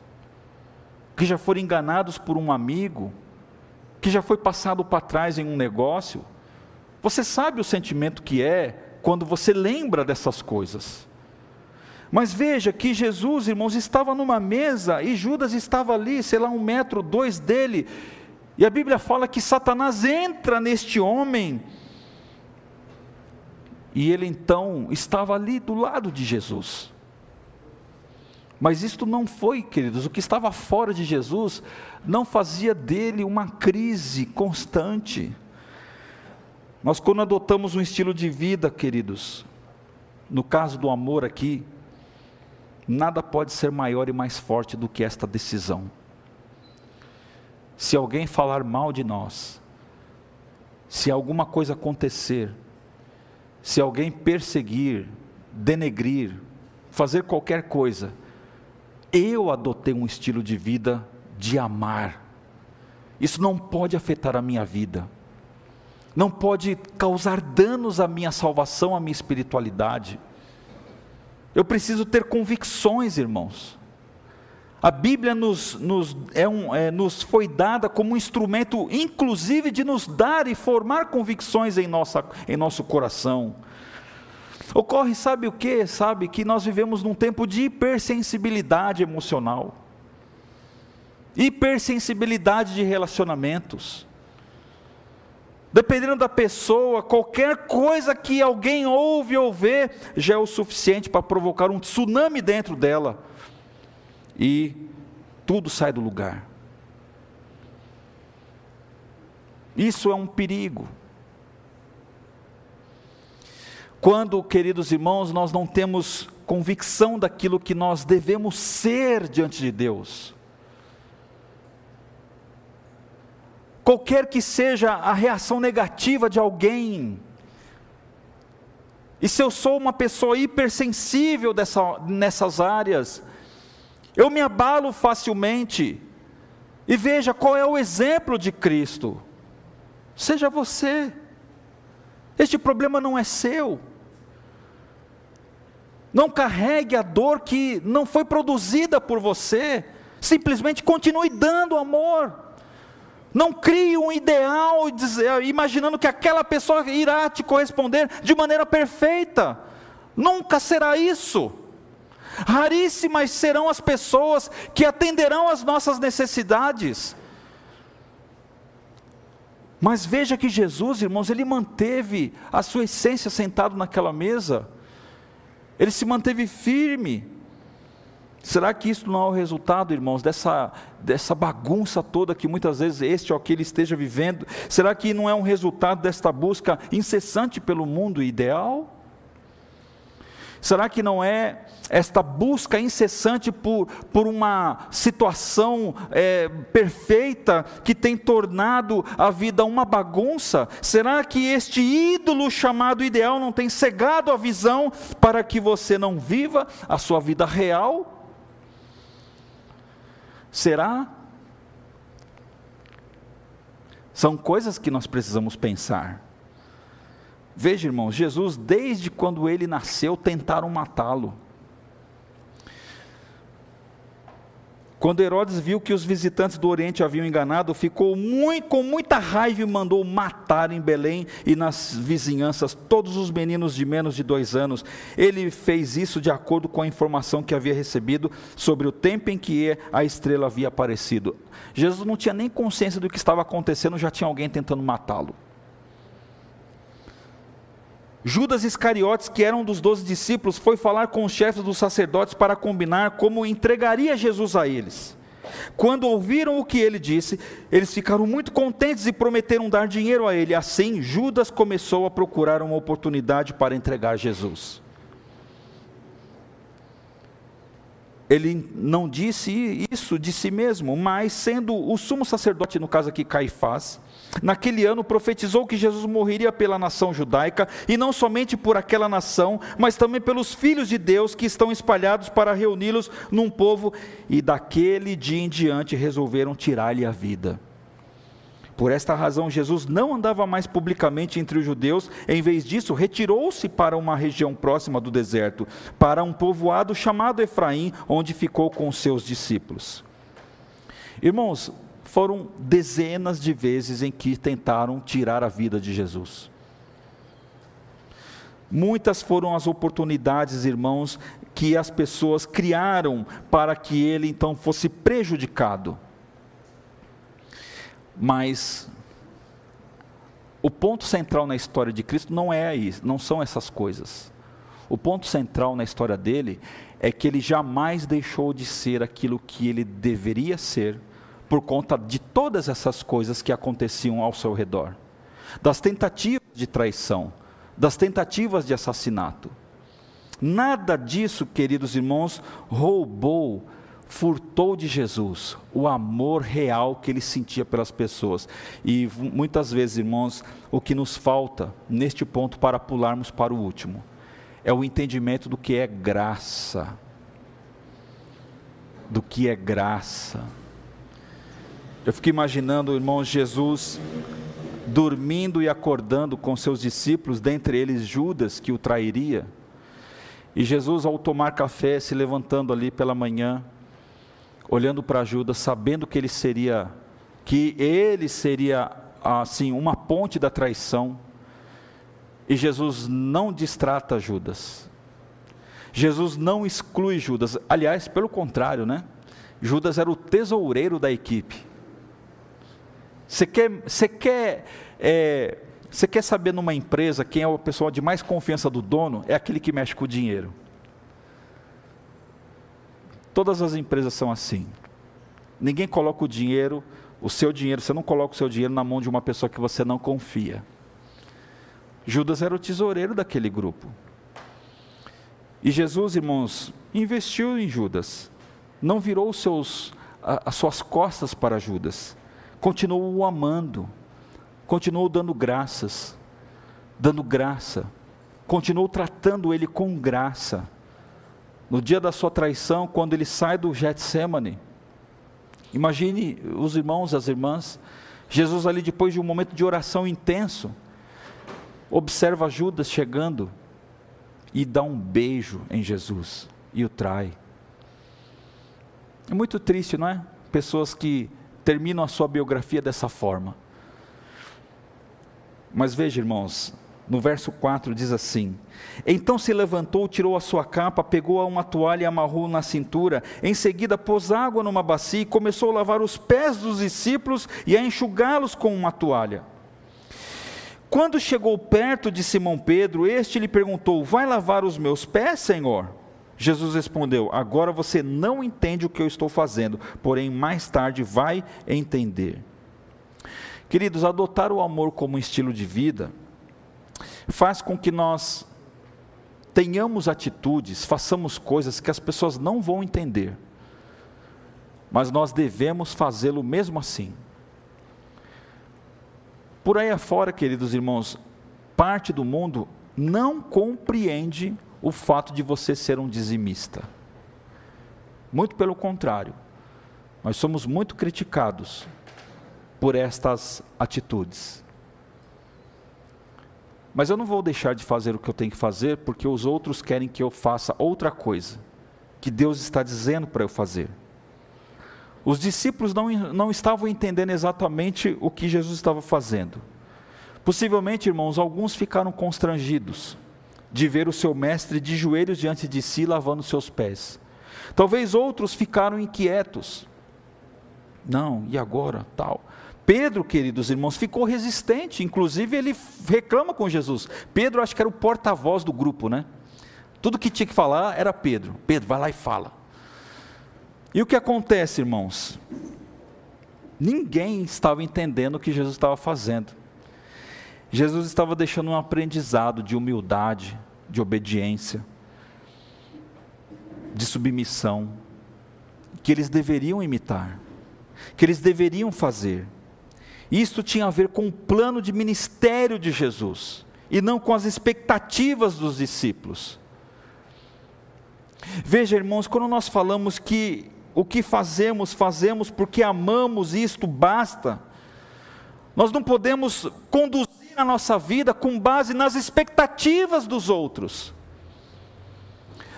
que já foram enganados por um amigo, que já foi passado para trás em um negócio, você sabe o sentimento que é quando você lembra dessas coisas. Mas veja que Jesus, irmãos, estava numa mesa e Judas estava ali, sei lá, um metro, dois dele. E a Bíblia fala que Satanás entra neste homem. E ele então estava ali do lado de Jesus. Mas isto não foi, queridos, o que estava fora de Jesus não fazia dele uma crise constante. Nós, quando adotamos um estilo de vida, queridos, no caso do amor aqui, nada pode ser maior e mais forte do que esta decisão. se alguém falar mal de nós, se alguma coisa acontecer, se alguém perseguir, denegrir, fazer qualquer coisa, eu adotei um estilo de vida de amar. Isso não pode afetar a minha vida, não pode causar danos à minha salvação, à minha espiritualidade. Eu preciso ter convicções, irmãos. A Bíblia nos, nos, é um, é, nos foi dada como um instrumento, inclusive, de nos dar e formar convicções em, nossa, em nosso coração. Ocorre, sabe o que? Sabe que nós vivemos num tempo de hipersensibilidade emocional, hipersensibilidade de relacionamentos. Dependendo da pessoa, qualquer coisa que alguém ouve ou vê já é o suficiente para provocar um tsunami dentro dela e tudo sai do lugar. Isso é um perigo. Quando, queridos irmãos, nós não temos convicção daquilo que nós devemos ser diante de Deus. Qualquer que seja a reação negativa de alguém, e se eu sou uma pessoa hipersensível dessa, nessas áreas, eu me abalo facilmente. E veja qual é o exemplo de Cristo. Seja você. Este problema não é seu. Não carregue a dor que não foi produzida por você. Simplesmente continue dando amor. Não crie um ideal imaginando que aquela pessoa irá te corresponder de maneira perfeita. Nunca será isso. Raríssimas serão as pessoas que atenderão às nossas necessidades. Mas veja que Jesus, irmãos, ele manteve a sua essência sentado naquela mesa. Ele se manteve firme. Será que isso não é o resultado, irmãos, dessa, dessa bagunça toda que muitas vezes este ou aquele esteja vivendo? Será que não é um resultado desta busca incessante pelo mundo ideal? Será que não é esta busca incessante por, por uma situação é, perfeita que tem tornado a vida uma bagunça? Será que este ídolo chamado ideal não tem cegado a visão para que você não viva a sua vida real? Será? São coisas que nós precisamos pensar. Veja, irmãos, Jesus, desde quando ele nasceu, tentaram matá-lo. Quando Herodes viu que os visitantes do Oriente haviam enganado, ficou muito, com muita raiva e mandou matar em Belém e nas vizinhanças todos os meninos de menos de dois anos. Ele fez isso de acordo com a informação que havia recebido sobre o tempo em que a estrela havia aparecido. Jesus não tinha nem consciência do que estava acontecendo, já tinha alguém tentando matá-lo. Judas Iscariotes, que era um dos doze discípulos, foi falar com os chefes dos sacerdotes para combinar como entregaria Jesus a eles. Quando ouviram o que ele disse, eles ficaram muito contentes e prometeram dar dinheiro a ele. Assim, Judas começou a procurar uma oportunidade para entregar Jesus. Ele não disse isso de si mesmo, mas sendo o sumo sacerdote, no caso aqui Caifás, Naquele ano profetizou que Jesus morreria pela nação judaica, e não somente por aquela nação, mas também pelos filhos de Deus que estão espalhados para reuni-los num povo, e daquele dia em diante resolveram tirar-lhe a vida. Por esta razão, Jesus não andava mais publicamente entre os judeus, em vez disso, retirou-se para uma região próxima do deserto, para um povoado chamado Efraim, onde ficou com seus discípulos. Irmãos, foram dezenas de vezes em que tentaram tirar a vida de Jesus. Muitas foram as oportunidades, irmãos, que as pessoas criaram para que ele então fosse prejudicado. Mas o ponto central na história de Cristo não é isso, não são essas coisas. O ponto central na história dele é que ele jamais deixou de ser aquilo que ele deveria ser por conta de todas essas coisas que aconteciam ao seu redor das tentativas de traição, das tentativas de assassinato. Nada disso, queridos irmãos, roubou, furtou de Jesus o amor real que ele sentia pelas pessoas. E muitas vezes, irmãos, o que nos falta neste ponto para pularmos para o último é o entendimento do que é graça. Do que é graça. Eu fico imaginando, irmãos, Jesus dormindo e acordando com seus discípulos, dentre eles Judas, que o trairia. E Jesus, ao tomar café, se levantando ali pela manhã, olhando para Judas, sabendo que ele seria, que ele seria assim uma ponte da traição. E Jesus não distrata Judas. Jesus não exclui Judas. Aliás, pelo contrário, né? Judas era o tesoureiro da equipe. Você quer, você quer, é, você quer saber numa empresa quem é a pessoa de mais confiança do dono? É aquele que mexe com o dinheiro. Todas as empresas são assim. Ninguém coloca o dinheiro, o seu dinheiro, você não coloca o seu dinheiro na mão de uma pessoa que você não confia. Judas era o tesoureiro daquele grupo. E Jesus, irmãos, investiu em Judas. Não virou seus, as suas costas para Judas. Continuou o amando. Continuou dando graças. Dando graça. Continuou tratando ele com graça no dia da sua traição, quando ele sai do Getsemane. Imagine os irmãos, as irmãs, Jesus ali depois de um momento de oração intenso, observa Judas chegando e dá um beijo em Jesus e o trai. É muito triste, não é? Pessoas que terminam a sua biografia dessa forma. Mas veja, irmãos, no verso 4 diz assim: Então se levantou, tirou a sua capa, pegou uma toalha e amarrou na cintura. Em seguida, pôs água numa bacia e começou a lavar os pés dos discípulos e a enxugá-los com uma toalha. Quando chegou perto de Simão Pedro, este lhe perguntou: Vai lavar os meus pés, Senhor? Jesus respondeu: Agora você não entende o que eu estou fazendo, porém mais tarde vai entender. Queridos, adotar o amor como estilo de vida faz com que nós tenhamos atitudes, façamos coisas que as pessoas não vão entender, mas nós devemos fazê-lo mesmo assim. Por aí afora, queridos irmãos, parte do mundo não compreende o fato de você ser um dizimista. Muito pelo contrário, nós somos muito criticados por estas atitudes. Mas eu não vou deixar de fazer o que eu tenho que fazer porque os outros querem que eu faça outra coisa que Deus está dizendo para eu fazer. Os discípulos não, não estavam entendendo exatamente o que Jesus estava fazendo. Possivelmente, irmãos, alguns ficaram constrangidos de ver o seu mestre de joelhos diante de si lavando seus pés. Talvez outros ficaram inquietos. Não, e agora? Tal. Pedro, queridos irmãos, ficou resistente, inclusive ele reclama com Jesus. Pedro, acho que era o porta-voz do grupo, né? Tudo que tinha que falar era Pedro. Pedro, vai lá e fala. E o que acontece, irmãos? Ninguém estava entendendo o que Jesus estava fazendo. Jesus estava deixando um aprendizado de humildade, de obediência, de submissão, que eles deveriam imitar, que eles deveriam fazer. Isto tinha a ver com o plano de ministério de Jesus e não com as expectativas dos discípulos. Veja, irmãos, quando nós falamos que o que fazemos, fazemos porque amamos isto basta, nós não podemos conduzir a nossa vida com base nas expectativas dos outros.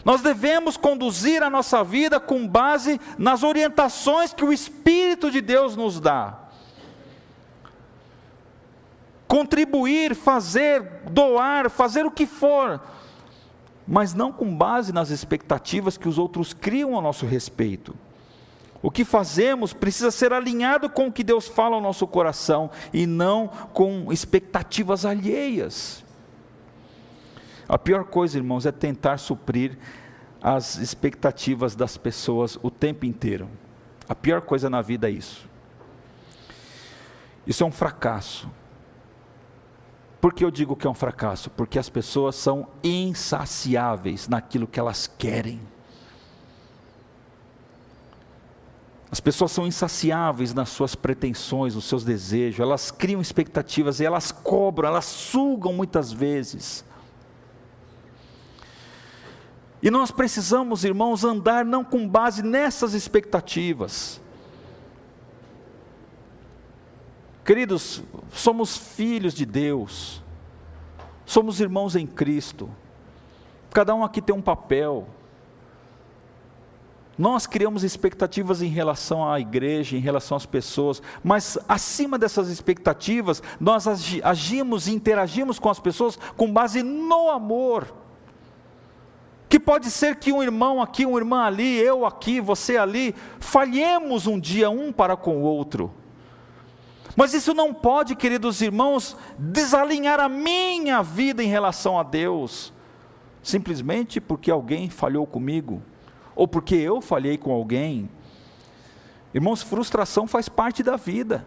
Nós devemos conduzir a nossa vida com base nas orientações que o Espírito de Deus nos dá contribuir, fazer, doar, fazer o que for, mas não com base nas expectativas que os outros criam a nosso respeito. O que fazemos precisa ser alinhado com o que Deus fala ao nosso coração e não com expectativas alheias. A pior coisa, irmãos, é tentar suprir as expectativas das pessoas o tempo inteiro. A pior coisa na vida é isso. Isso é um fracasso. Por que eu digo que é um fracasso? Porque as pessoas são insaciáveis naquilo que elas querem. As pessoas são insaciáveis nas suas pretensões, nos seus desejos, elas criam expectativas e elas cobram, elas sugam muitas vezes. E nós precisamos, irmãos, andar não com base nessas expectativas. Queridos, somos filhos de Deus, somos irmãos em Cristo, cada um aqui tem um papel. Nós criamos expectativas em relação à igreja, em relação às pessoas, mas acima dessas expectativas, nós agimos e interagimos com as pessoas com base no amor que pode ser que um irmão aqui, uma irmã ali, eu aqui, você ali, falhemos um dia um para com o outro. Mas isso não pode, queridos irmãos, desalinhar a minha vida em relação a Deus, simplesmente porque alguém falhou comigo, ou porque eu falhei com alguém. Irmãos, frustração faz parte da vida.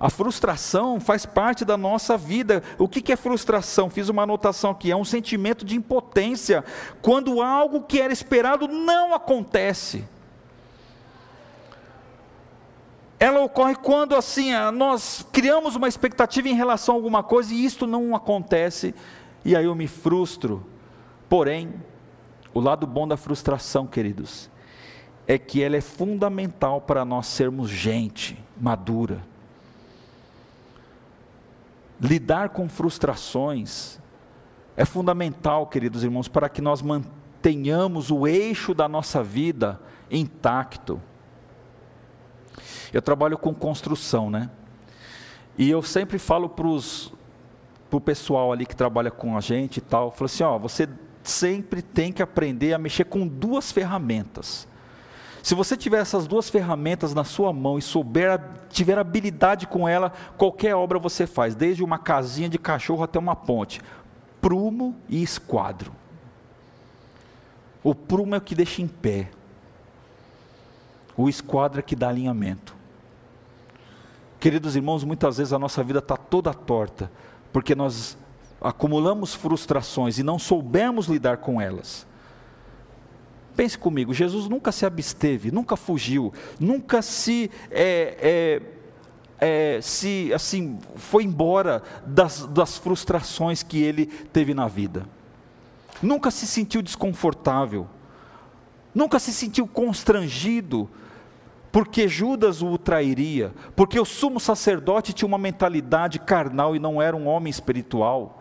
A frustração faz parte da nossa vida. O que é frustração? Fiz uma anotação aqui: é um sentimento de impotência quando algo que era esperado não acontece. Ela ocorre quando assim nós criamos uma expectativa em relação a alguma coisa e isto não acontece, e aí eu me frustro. Porém, o lado bom da frustração, queridos, é que ela é fundamental para nós sermos gente madura lidar com frustrações é fundamental, queridos irmãos, para que nós mantenhamos o eixo da nossa vida intacto. Eu trabalho com construção, né? E eu sempre falo para o pessoal ali que trabalha com a gente e tal, falo assim, ó, você sempre tem que aprender a mexer com duas ferramentas. Se você tiver essas duas ferramentas na sua mão e souber, tiver habilidade com ela, qualquer obra você faz, desde uma casinha de cachorro até uma ponte. Prumo e esquadro. O prumo é o que deixa em pé. O esquadro é que dá alinhamento. Queridos irmãos, muitas vezes a nossa vida está toda torta, porque nós acumulamos frustrações e não soubemos lidar com elas. Pense comigo, Jesus nunca se absteve, nunca fugiu, nunca se, é, é, é, se assim, foi embora das, das frustrações que ele teve na vida. Nunca se sentiu desconfortável, nunca se sentiu constrangido, porque Judas o trairia, porque o sumo sacerdote tinha uma mentalidade carnal e não era um homem espiritual,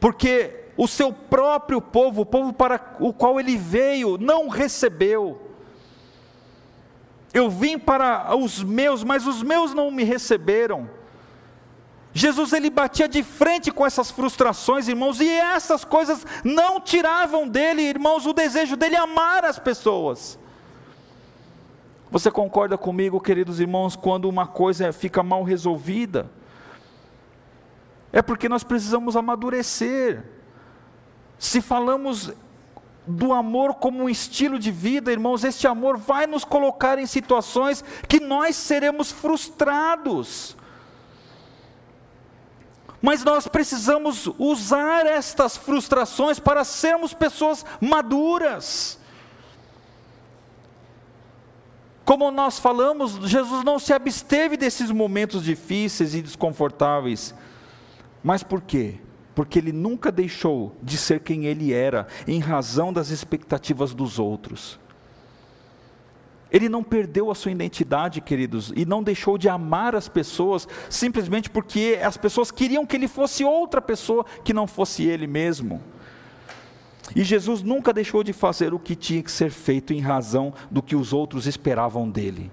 porque o seu próprio povo, o povo para o qual ele veio, não recebeu. Eu vim para os meus, mas os meus não me receberam. Jesus ele batia de frente com essas frustrações, irmãos, e essas coisas não tiravam dele, irmãos, o desejo dele amar as pessoas. Você concorda comigo, queridos irmãos, quando uma coisa fica mal resolvida? É porque nós precisamos amadurecer. Se falamos do amor como um estilo de vida, irmãos, este amor vai nos colocar em situações que nós seremos frustrados. Mas nós precisamos usar estas frustrações para sermos pessoas maduras. Como nós falamos, Jesus não se absteve desses momentos difíceis e desconfortáveis. Mas por quê? porque ele nunca deixou de ser quem ele era, em razão das expectativas dos outros. Ele não perdeu a sua identidade, queridos, e não deixou de amar as pessoas simplesmente porque as pessoas queriam que ele fosse outra pessoa que não fosse ele mesmo. E Jesus nunca deixou de fazer o que tinha que ser feito em razão do que os outros esperavam dele.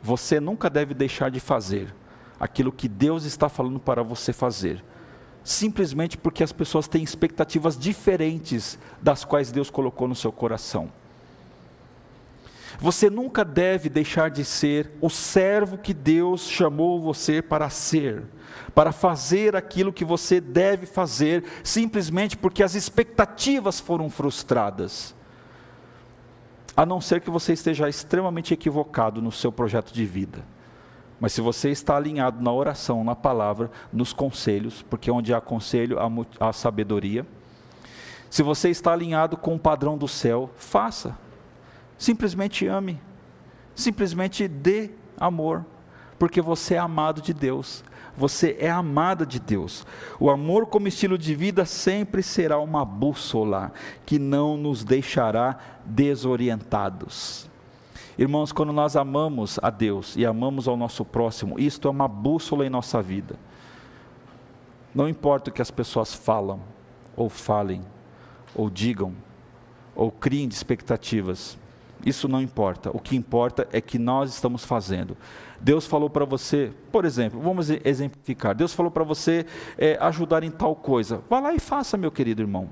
Você nunca deve deixar de fazer aquilo que Deus está falando para você fazer, simplesmente porque as pessoas têm expectativas diferentes das quais Deus colocou no seu coração. Você nunca deve deixar de ser o servo que Deus chamou você para ser, para fazer aquilo que você deve fazer, simplesmente porque as expectativas foram frustradas. A não ser que você esteja extremamente equivocado no seu projeto de vida. Mas se você está alinhado na oração, na palavra, nos conselhos, porque onde há conselho há, sabedoria. Se você está alinhado com o padrão do céu, faça. Simplesmente ame. Simplesmente dê amor, porque você é amado de Deus. Você é amada de Deus. O amor como estilo de vida sempre será uma bússola que não nos deixará desorientados. Irmãos, quando nós amamos a Deus e amamos ao nosso próximo, isto é uma bússola em nossa vida. Não importa o que as pessoas falam, ou falem, ou digam, ou criem de expectativas, isso não importa. O que importa é que nós estamos fazendo. Deus falou para você, por exemplo, vamos exemplificar. Deus falou para você é, ajudar em tal coisa. Vá lá e faça, meu querido irmão.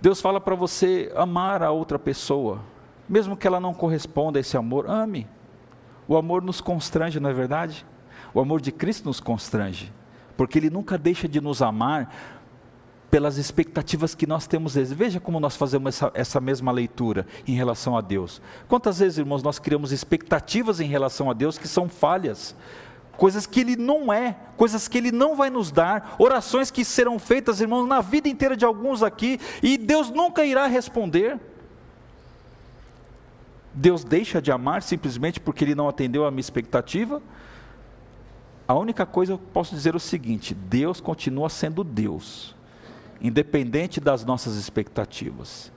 Deus fala para você amar a outra pessoa, mesmo que ela não corresponda a esse amor, ame. O amor nos constrange, não é verdade? O amor de Cristo nos constrange, porque Ele nunca deixa de nos amar pelas expectativas que nós temos. Veja como nós fazemos essa, essa, mesma leitura em relação a Deus. Quantas vezes, irmãos, nós criamos expectativas em relação a Deus que são falhas, coisas que Ele não é, coisas que Ele não vai nos dar, orações que serão feitas, irmãos, na vida inteira de alguns aqui, e Deus nunca irá responder. Deus deixa de amar simplesmente porque Ele não atendeu a minha expectativa? A única coisa eu posso dizer é o seguinte: Deus continua sendo Deus independente das nossas expectativas.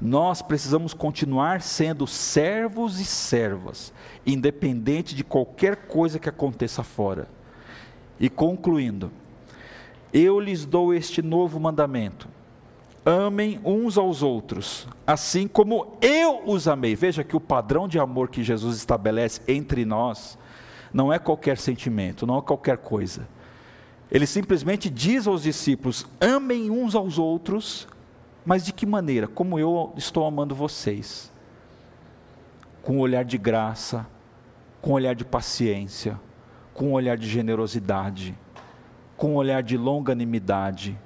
Nós precisamos continuar sendo servos e servas, independente de qualquer coisa que aconteça fora. E concluindo, eu lhes dou este novo mandamento: amem uns aos outros, assim como eu os amei. Veja que o padrão de amor que Jesus estabelece entre nós não é qualquer sentimento, não é qualquer coisa ele simplesmente diz aos discípulos: amem uns aos outros, mas de que maneira? Como eu estou amando vocês. Com um olhar de graça, com um olhar de paciência, com um olhar de generosidade, com um olhar de longanimidade,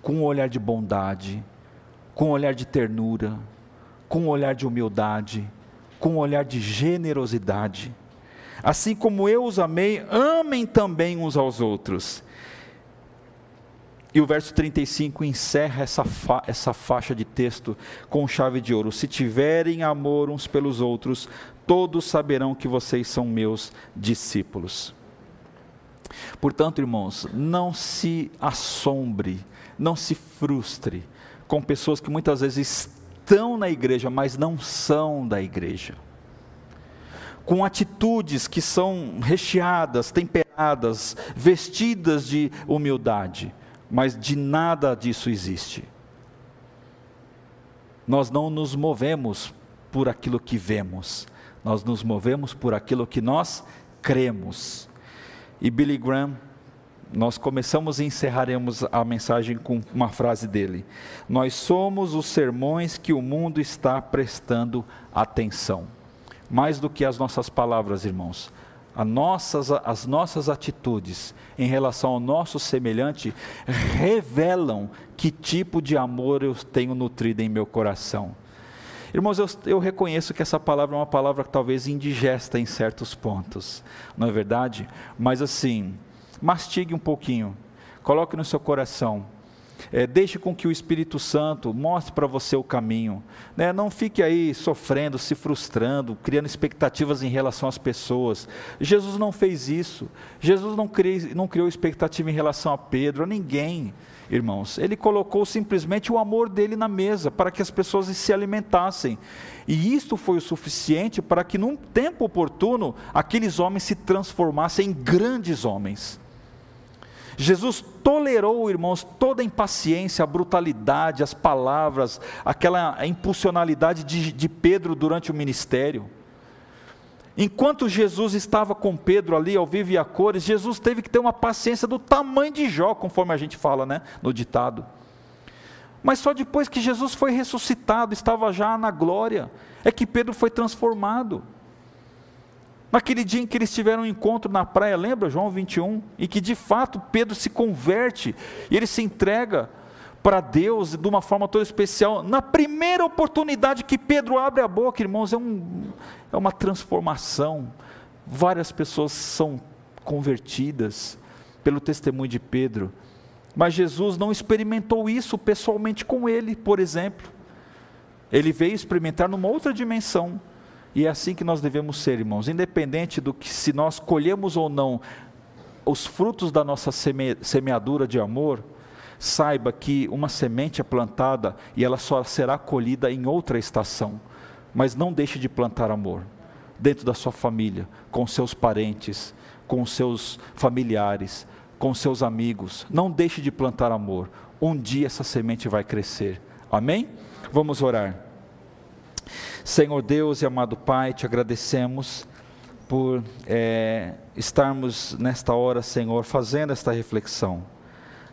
com um olhar de bondade, com um olhar de ternura, com um olhar de humildade, com um olhar de generosidade. Assim como eu os amei, amem também uns aos outros. E o verso 35 encerra essa, fa essa faixa de texto com chave de ouro: Se tiverem amor uns pelos outros, todos saberão que vocês são meus discípulos. Portanto, irmãos, não se assombre, não se frustre com pessoas que muitas vezes estão na igreja, mas não são da igreja. Com atitudes que são recheadas, temperadas, vestidas de humildade mas de nada disso existe. Nós não nos movemos por aquilo que vemos, nós nos movemos por aquilo que nós cremos. E Billy Graham, nós começamos e encerraremos a mensagem com uma frase dele: Nós somos os sermões que o mundo está prestando atenção. Mais do que as nossas palavras, irmãos, nossas, as nossas atitudes em relação ao nosso semelhante revelam que tipo de amor eu tenho nutrido em meu coração. Irmãos, eu, eu, reconheço que essa palavra é uma palavra talvez indigesta em certos pontos, não é verdade? Mas assim, mastigue um pouquinho, coloque no seu coração é, deixe com que o Espírito Santo mostre para você o caminho. Né? Não fique aí sofrendo, se frustrando, criando expectativas em relação às pessoas. Jesus não fez isso. Jesus não, criou, não criou expectativa em relação a Pedro, a ninguém, irmãos. Ele colocou simplesmente o amor dele na mesa para que as pessoas se alimentassem. E isto foi o suficiente para que, num tempo oportuno, aqueles homens se transformassem em grandes homens. Jesus tolerou, irmãos, toda a impaciência, a brutalidade, as palavras, aquela impulsionalidade de, de Pedro durante o ministério. Enquanto Jesus estava com Pedro ali ao vivo e a cores, Jesus teve que ter uma paciência do tamanho de Jó, conforme a gente fala né, no ditado. Mas só depois que Jesus foi ressuscitado, estava já na glória, é que Pedro foi transformado. Naquele dia em que eles tiveram um encontro na praia, lembra João 21? E que de fato Pedro se converte e ele se entrega para Deus de uma forma toda especial. Na primeira oportunidade que Pedro abre a boca, irmãos, é, um, é uma transformação. Várias pessoas são convertidas pelo testemunho de Pedro. Mas Jesus não experimentou isso pessoalmente com ele, por exemplo. Ele veio experimentar numa outra dimensão. E é assim que nós devemos ser, irmãos, independente do que se nós colhemos ou não os frutos da nossa seme, semeadura de amor, saiba que uma semente é plantada e ela só será colhida em outra estação. Mas não deixe de plantar amor dentro da sua família, com seus parentes, com seus familiares, com seus amigos. Não deixe de plantar amor. Um dia essa semente vai crescer. Amém? Vamos orar. Senhor Deus e amado Pai, te agradecemos por é, estarmos nesta hora, Senhor, fazendo esta reflexão.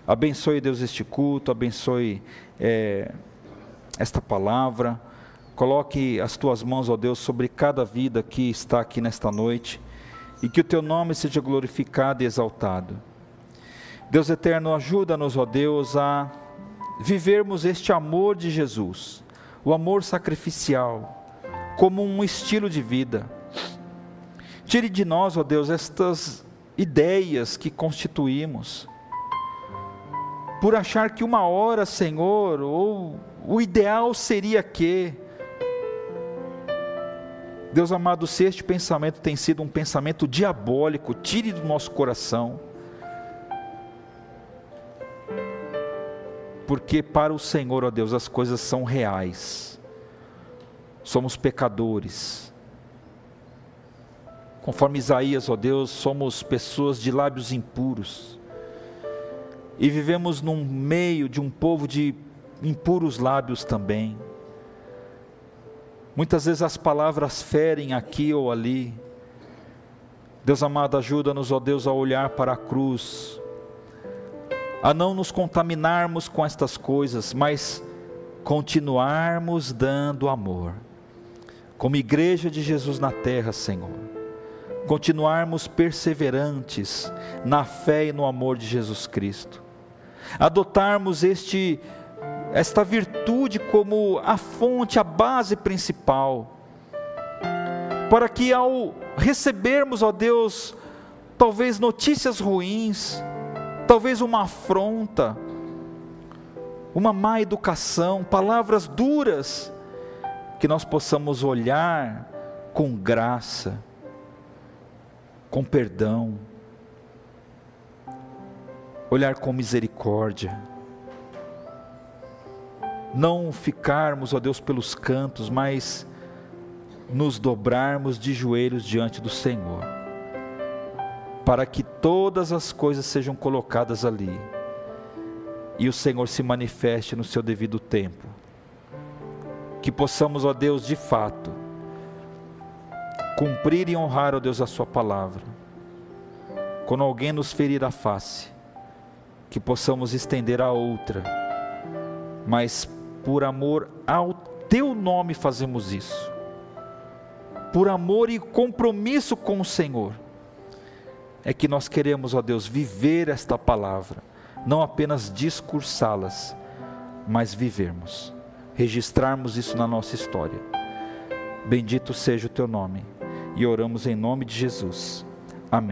Abençoe, Deus, este culto, abençoe é, esta palavra. Coloque as tuas mãos, ó Deus, sobre cada vida que está aqui nesta noite e que o teu nome seja glorificado e exaltado. Deus eterno, ajuda-nos, ó Deus, a vivermos este amor de Jesus, o amor sacrificial, como um estilo de vida. Tire de nós, ó Deus, estas ideias que constituímos, por achar que uma hora, Senhor, ou o ideal seria que. Deus amado, se este pensamento tem sido um pensamento diabólico, tire do nosso coração. Porque para o Senhor, ó Deus, as coisas são reais. Somos pecadores. Conforme Isaías, ó Deus, somos pessoas de lábios impuros. E vivemos num meio de um povo de impuros lábios também. Muitas vezes as palavras ferem aqui ou ali. Deus amado, ajuda-nos, ó Deus, a olhar para a cruz, a não nos contaminarmos com estas coisas, mas continuarmos dando amor. Como igreja de Jesus na terra, Senhor, continuarmos perseverantes na fé e no amor de Jesus Cristo adotarmos este esta virtude como a fonte, a base principal, para que ao recebermos, ó Deus, talvez notícias ruins, talvez uma afronta, uma má educação, palavras duras, que nós possamos olhar com graça, com perdão, olhar com misericórdia, não ficarmos, ó Deus, pelos cantos, mas nos dobrarmos de joelhos diante do Senhor, para que todas as coisas sejam colocadas ali e o Senhor se manifeste no seu devido tempo. Que possamos, ó Deus, de fato, cumprir e honrar, ó Deus, a Sua palavra. Quando alguém nos ferir a face, que possamos estender a outra, mas por amor ao teu nome fazemos isso, por amor e compromisso com o Senhor, é que nós queremos, ó Deus, viver esta palavra, não apenas discursá-las, mas vivermos, registrarmos isso na nossa história. Bendito seja o teu nome, e oramos em nome de Jesus. Amém.